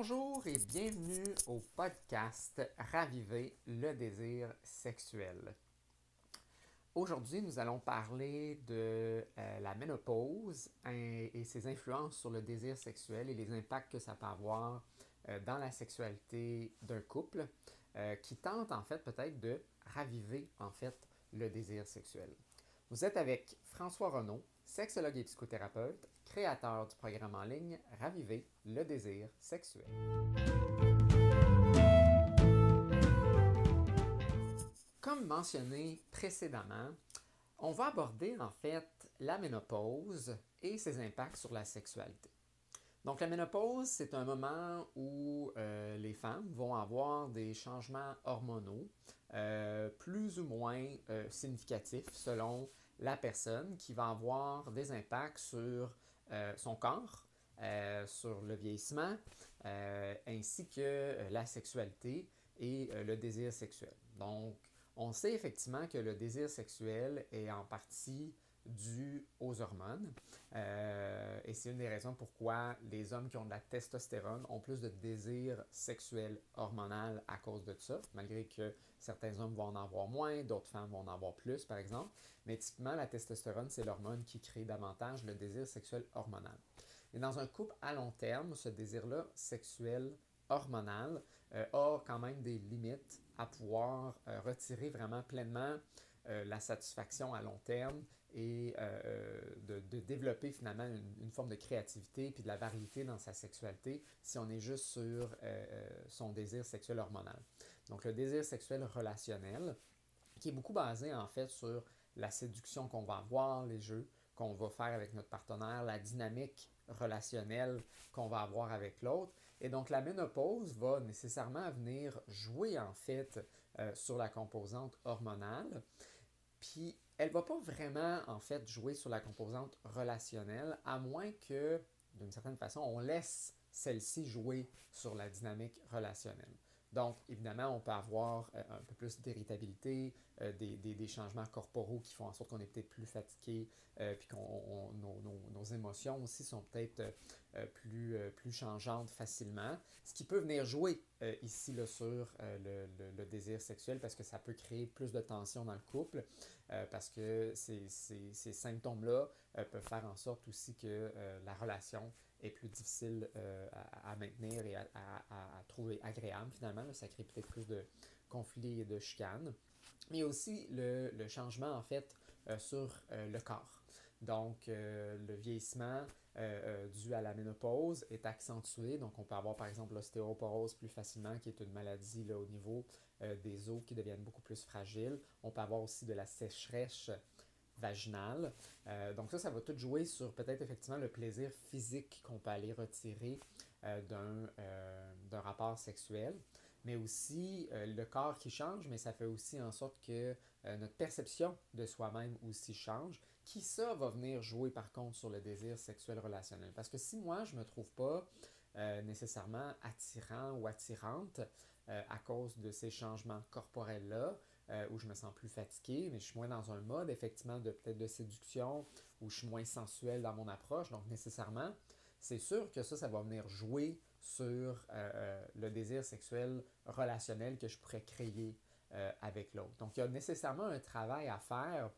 Bonjour et bienvenue au podcast Raviver le désir sexuel. Aujourd'hui, nous allons parler de euh, la ménopause et, ses influences sur le désir sexuel et les impacts que ça peut avoir euh, dans la sexualité d'un couple euh, qui tente en fait peut-être de raviver en fait le désir sexuel. Vous êtes avec François Renaud, sexologue et psychothérapeute, créateur du programme en ligne Raviver le désir sexuel. Comme mentionné précédemment, on va aborder en fait la ménopause et ses impacts sur la sexualité. Donc la ménopause, c'est un moment où euh, les femmes vont avoir des changements hormonaux euh, plus ou moins euh, significatifs selon la personne qui va avoir des impacts sur son corps, sur le vieillissement, ainsi que la sexualité et le désir sexuel. Donc, on sait effectivement que le désir sexuel est en partie dû aux hormones. et c'est une des raisons pourquoi les hommes qui ont de la testostérone ont plus de désir sexuel hormonal à cause de ça, malgré que certains hommes vont en avoir moins, d'autres femmes vont en avoir plus, par exemple. Mais typiquement, la testostérone, c'est l'hormone qui crée davantage le désir sexuel hormonal. Et dans un couple à long terme, ce désir-là sexuel hormonal euh, a quand même des limites à pouvoir euh, retirer vraiment pleinement euh, la satisfaction à long terme et de, développer finalement une, forme de créativité puis de la variété dans sa sexualité si on est juste sur son désir sexuel hormonal. Donc le désir sexuel relationnel, qui est beaucoup basé en fait sur la séduction qu'on va avoir, les jeux qu'on va faire avec notre partenaire, la dynamique relationnelle qu'on va avoir avec l'autre. Et donc la ménopause va nécessairement venir jouer en fait euh, sur la composante hormonale. Puis elle va pas vraiment en fait jouer sur la composante relationnelle, à moins que d'une certaine façon on laisse celle-ci jouer sur la dynamique relationnelle. Donc, évidemment, on peut avoir euh, un peu plus d'irritabilité, euh, des, changements corporaux qui font en sorte qu'on est peut-être plus fatigué, euh, puis que nos, émotions aussi sont peut-être plus, plus changeantes facilement. Ce qui peut venir jouer ici là, sur le, désir sexuel parce que ça peut créer plus de tension dans le couple, parce que ces, ces symptômes-là peuvent faire en sorte aussi que la relation est plus difficile euh, à, maintenir et à, trouver agréable finalement. ça crée peut-être plus de conflits et de chicanes. Mais aussi le, changement en fait euh, sur euh, le corps. Donc le vieillissement dû à la ménopause est accentué. Donc on peut avoir par exemple l'ostéoporose plus facilement qui est une maladie là, au niveau des os qui deviennent beaucoup plus fragiles. On peut avoir aussi de la sécheresse vaginale. Euh, donc ça, ça va tout jouer sur peut-être effectivement le plaisir physique qu'on peut aller retirer euh, euh, d'un rapport sexuel, mais aussi le corps qui change, mais ça fait aussi en sorte que notre perception de soi-même aussi change, qui ça va venir jouer par contre sur le désir sexuel relationnel. Parce que si moi, je ne me trouve pas nécessairement attirant ou attirante à cause de ces changements corporels-là, euh, où je me sens plus fatigué, mais je suis moins dans un mode effectivement de peut-être de séduction, où je suis moins sensuel dans mon approche. Donc nécessairement, c'est sûr que ça, ça va venir jouer sur euh, euh, le désir sexuel relationnel que je pourrais créer avec l'autre. Donc il y a nécessairement un travail à faire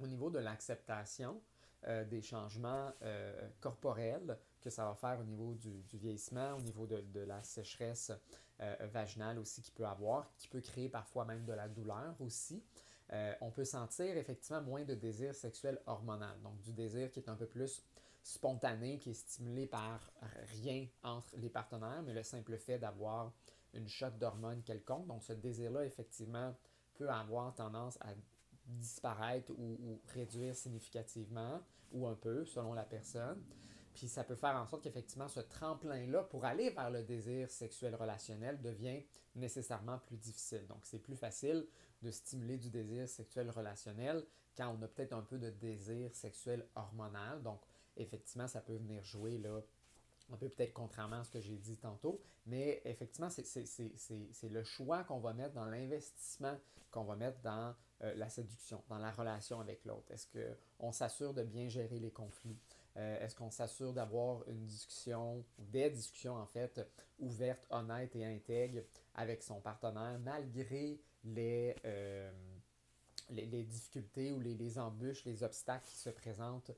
au niveau de l'acceptation des changements corporels que ça va faire au niveau du, vieillissement, au niveau de, de la sécheresse euh, vaginale aussi qu'il peut avoir, qui peut créer parfois même de la douleur aussi. Euh, on peut sentir effectivement moins de désir sexuel hormonal, donc du désir qui est un peu plus spontané, qui est stimulé par rien entre les partenaires, mais le simple fait d'avoir une shot d'hormones quelconque. Donc ce désir-là, effectivement, peut avoir tendance à disparaître ou, réduire significativement, ou un peu, selon la personne. Puis ça peut faire en sorte qu'effectivement ce tremplin-là pour aller vers le désir sexuel relationnel devient nécessairement plus difficile. Donc c'est plus facile de stimuler du désir sexuel relationnel quand on a peut-être un peu de désir sexuel hormonal. Donc effectivement ça peut venir jouer là un peu peut-être contrairement à ce que j'ai dit tantôt, mais effectivement, c'est le choix qu'on va mettre dans l'investissement qu'on va mettre dans euh, la séduction, dans la relation avec l'autre. Est-ce qu'on s'assure de bien gérer les conflits? Est-ce qu'on s'assure d'avoir une discussion, des discussions en fait, ouvertes, honnêtes et intègres avec son partenaire, malgré les, les, difficultés ou les, les, embûches, les obstacles qui se présentent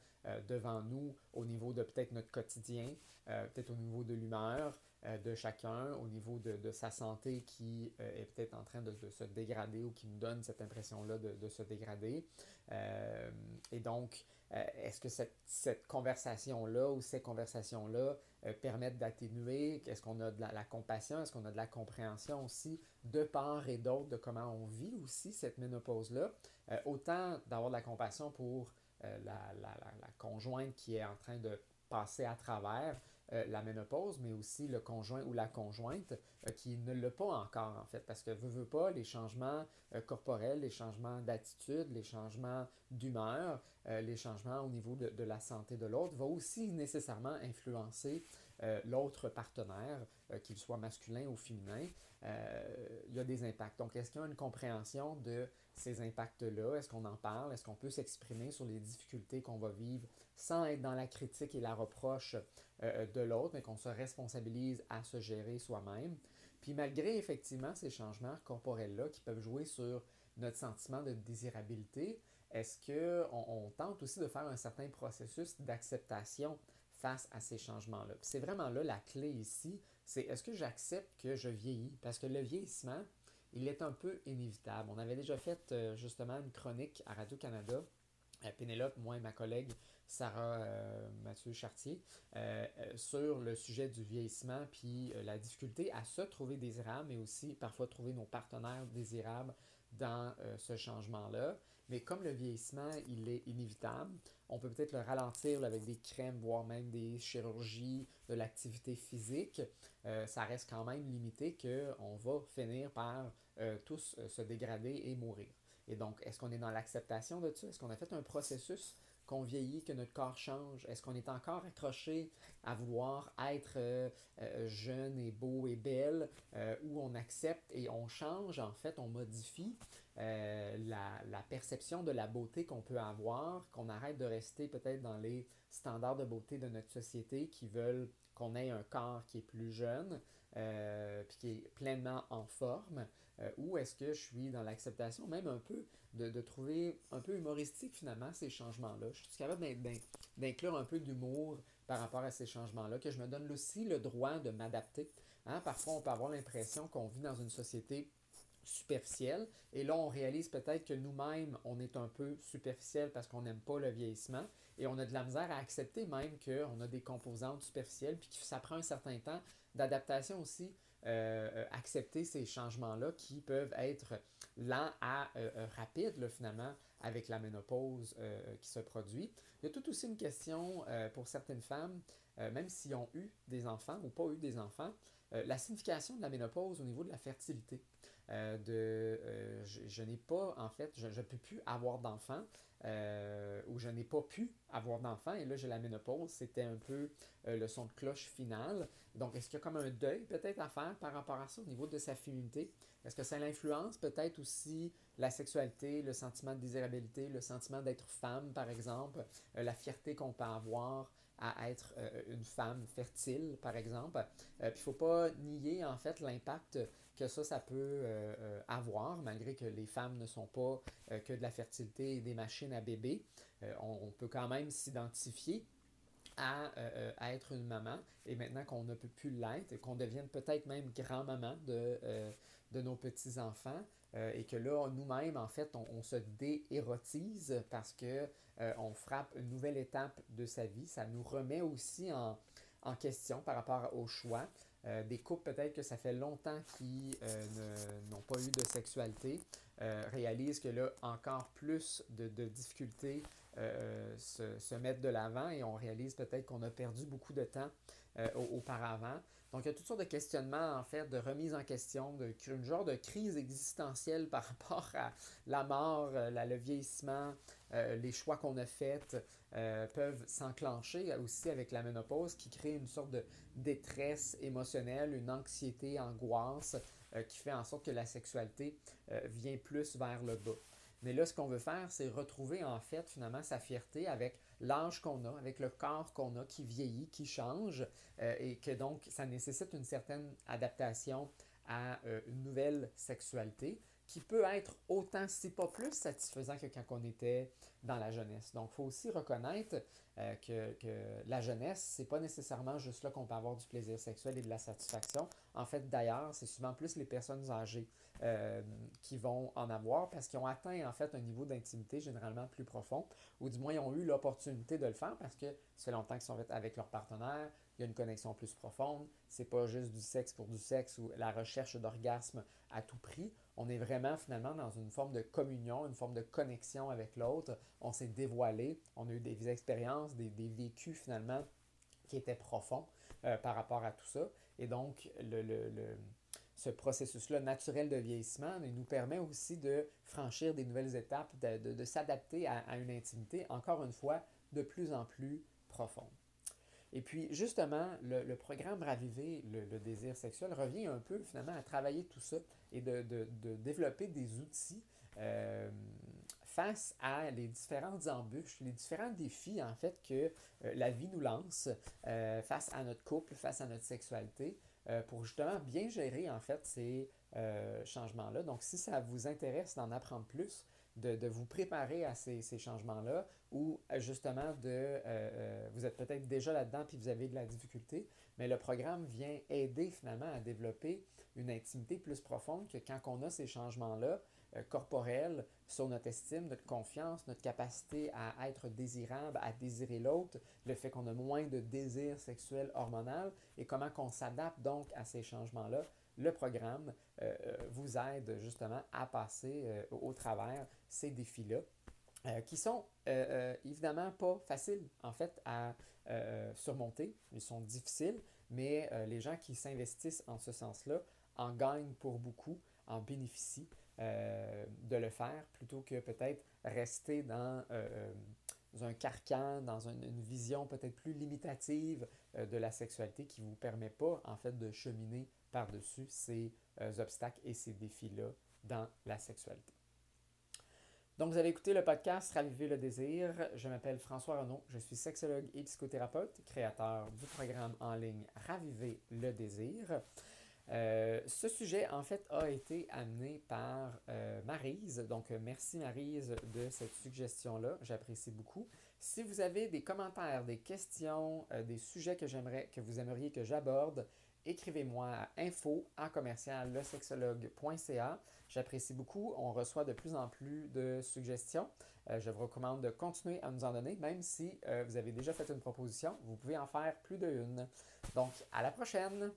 devant nous au niveau de peut-être notre quotidien, peut-être au niveau de l'humeur, euh, de chacun au niveau de, de sa santé qui euh, est peut-être en train de, de, se dégrader ou qui nous donne cette impression-là de, de, se dégrader. Euh, et donc, est-ce que cette, cette conversation-là ou ces conversations-là permettent d'atténuer? Est-ce qu'on a de la, compassion? Est-ce qu'on a de la compréhension aussi de part et d'autre de comment on vit aussi cette ménopause-là? autant d'avoir de la compassion pour la, la, la, conjointe qui est en train de passer à travers, euh, la ménopause, mais aussi le conjoint ou la conjointe euh, qui ne l'a pas encore, en fait, parce que veut, veut pas, les changements euh, corporels, les changements d'attitude, les changements d'humeur, les changements au niveau de, de la santé de l'autre, vont aussi nécessairement influencer l'autre partenaire, qu'il soit masculin ou féminin. il y a des impacts. Donc, est-ce qu'il y a une compréhension de ces impacts-là? Est-ce qu'on en parle? Est-ce qu'on peut s'exprimer sur les difficultés qu'on va vivre sans être dans la critique et la reproche euh, de l'autre, mais qu'on se responsabilise à se gérer soi-même? Puis malgré effectivement ces changements corporels-là qui peuvent jouer sur notre sentiment de désirabilité, est-ce qu'on on tente aussi de faire un certain processus d'acceptation face à ces changements-là? C'est vraiment là la clé ici, c'est est-ce que j'accepte que je vieillis? Parce que le vieillissement, il est un peu inévitable. On avait déjà fait euh, justement une chronique à Radio-Canada, Pénélope, moi et ma collègue, Sarah euh, Mathieu Chartier euh, sur le sujet du vieillissement puis la difficulté à se trouver désirable, mais aussi parfois trouver nos partenaires désirables dans ce changement-là. Mais comme le vieillissement, il est inévitable, on peut peut-être le ralentir avec des crèmes, voire même des chirurgies, de l'activité physique. ça reste quand même limité qu'on va finir par tous se dégrader et mourir. Et donc, est-ce qu'on est dans l'acceptation de ça? Est-ce qu'on a fait un processus qu'on vieillit, que notre corps change? Est-ce qu'on est encore accroché à vouloir être euh, euh, jeune et beau et belle, euh, ou on accepte et on change, en fait, on modifie la, la, perception de la beauté qu'on peut avoir, qu'on arrête de rester peut-être dans les standards de beauté de notre société qui veulent qu'on ait un corps qui est plus jeune, puis qui est pleinement en forme, ou est-ce que je suis dans l'acceptation, même un peu de, trouver un peu humoristique finalement ces changements-là. Je suis capable d'inclure un peu d'humour par rapport à ces changements-là, que je me donne aussi le droit de m'adapter. Hein. Parfois, on peut avoir l'impression qu'on vit dans une société superficielle, et là, on réalise peut-être que nous-mêmes, on est un peu superficiel parce qu'on n'aime pas le vieillissement, et on a de la misère à accepter même qu'on a des composantes superficielles, puis que ça prend un certain temps d'adaptation aussi euh, euh, accepter ces changements-là qui peuvent être lents à euh, rapides finalement avec la ménopause qui se produit. Il y a tout aussi une question pour certaines femmes, même s'ils ont eu des enfants ou pas eu des enfants, la signification de la ménopause au niveau de la fertilité. De, je, n'ai pas, en fait, je ne peux plus avoir d'enfants. Euh, où je n'ai pas pu avoir d'enfant et là j'ai la ménopause, c'était un peu euh, le son de cloche final. Donc est-ce qu'il y a comme un deuil peut-être à faire par rapport à ça au niveau de sa féminité? Est-ce que ça l'influence peut-être aussi la sexualité, le sentiment de désirabilité, le sentiment d'être femme par exemple, euh, la fierté qu'on peut avoir à être une femme fertile par exemple. Puis il ne faut pas nier en fait l'impact que ça, ça peut euh, euh, avoir, malgré que les femmes ne sont pas euh, que de la fertilité et des machines à bébé. On, peut quand même s'identifier à, être une maman. Et maintenant qu'on ne peut plus l'être, et qu'on devienne peut-être même grand-maman de, de nos petits-enfants, et que là, nous-mêmes, en fait, on, se dé-érotise parce que on frappe une nouvelle étape de sa vie. Ça nous remet aussi en, en question par rapport au choix. Euh, des couples peut-être que ça fait longtemps qu'ils euh, n'ont pas eu de sexualité euh, réalisent que là, encore plus de, de difficultés se, se, mettent de l'avant et on réalise peut-être qu'on a perdu beaucoup de temps auparavant. Donc, il y a toutes sortes de questionnements, en fait, de remise en question, de, une genre de crise existentielle par rapport à la mort, le vieillissement, les choix qu'on a faits peuvent s'enclencher aussi avec la ménopause qui crée une sorte de détresse émotionnelle, une anxiété, angoisse, euh, qui fait en sorte que la sexualité euh, vient plus vers le bas. Mais là, ce qu'on veut faire, c'est retrouver en fait finalement sa fierté avec l'âge qu'on a, avec le corps qu'on a qui vieillit, qui change, euh, et que donc ça nécessite une certaine adaptation à euh, une nouvelle sexualité qui peut être autant, si pas plus, satisfaisant que quand on était dans la jeunesse. Donc, il faut aussi reconnaître euh, que, la jeunesse, c'est pas nécessairement juste là qu'on peut avoir du plaisir sexuel et de la satisfaction. En fait, d'ailleurs, c'est souvent plus les personnes âgées euh, qui vont en avoir parce qu'ils ont atteint en fait un niveau d'intimité généralement plus profond, ou du moins ils ont eu l'opportunité de le faire parce que ça fait longtemps qu'ils sont avec leur partenaire, il y a une connexion plus profonde, c'est pas juste du sexe pour du sexe ou la recherche d'orgasme à tout prix. On est vraiment finalement dans une forme de communion, une forme de connexion avec l'autre. On s'est dévoilé, on a eu des expériences, des, vécus finalement qui étaient profonds euh, par rapport à tout ça. Et donc, ce processus-là naturel de vieillissement nous permet aussi de franchir des nouvelles étapes, de, s'adapter à, une intimité, encore une fois, de plus en plus profonde. Et puis, justement, le, le programme Raviver le, désir sexuel revient un peu, finalement, à travailler tout ça et de, de développer des outils euh, face à les différentes embûches, les différents défis, en fait, que euh, la vie nous lance euh, face à notre couple, face à notre sexualité, pour justement bien gérer en fait ces changements-là. Donc, si ça vous intéresse d'en apprendre plus, de, de, vous préparer à ces, ces changements-là, ou euh, justement de, euh, vous êtes peut-être déjà là-dedans puis vous avez de la difficulté, mais le programme vient aider finalement à développer une intimité plus profonde que quand on a ces changements-là, euh, corporel sur notre estime, notre confiance, notre capacité à être désirable, à désirer l'autre, le fait qu'on a moins de désir sexuel hormonal et comment qu'on s'adapte donc à ces changements-là. Le programme euh, vous aide justement à passer euh, au travers ces défis-là. Euh, qui sont euh, évidemment pas faciles en fait à euh, surmonter. Ils sont difficiles, mais les gens qui s'investissent en ce sens-là en gagnent pour beaucoup, en bénéficient. Euh, de le faire plutôt que peut-être rester dans, euh, un carcan, dans une, vision peut-être plus limitative euh, de la sexualité qui ne vous permet pas en fait de cheminer par-dessus ces obstacles et ces défis-là dans la sexualité. Donc, vous avez écouté le podcast Raviver le désir. Je m'appelle François Renaud. Je suis sexologue et psychothérapeute, créateur du programme en ligne Raviver le désir. Euh, ce sujet, en fait, a été amené par euh, Marise. Donc, merci Marise de cette suggestion-là. J'apprécie beaucoup. Si vous avez des commentaires, des questions, euh, des sujets que j'aimerais, que vous aimeriez que j'aborde, écrivez-moi à info à commercial. J'apprécie beaucoup. On reçoit de plus en plus de suggestions. Euh, je vous recommande de continuer à nous en donner, même si euh, vous avez déjà fait une proposition. Vous pouvez en faire plus d'une. Donc, à la prochaine!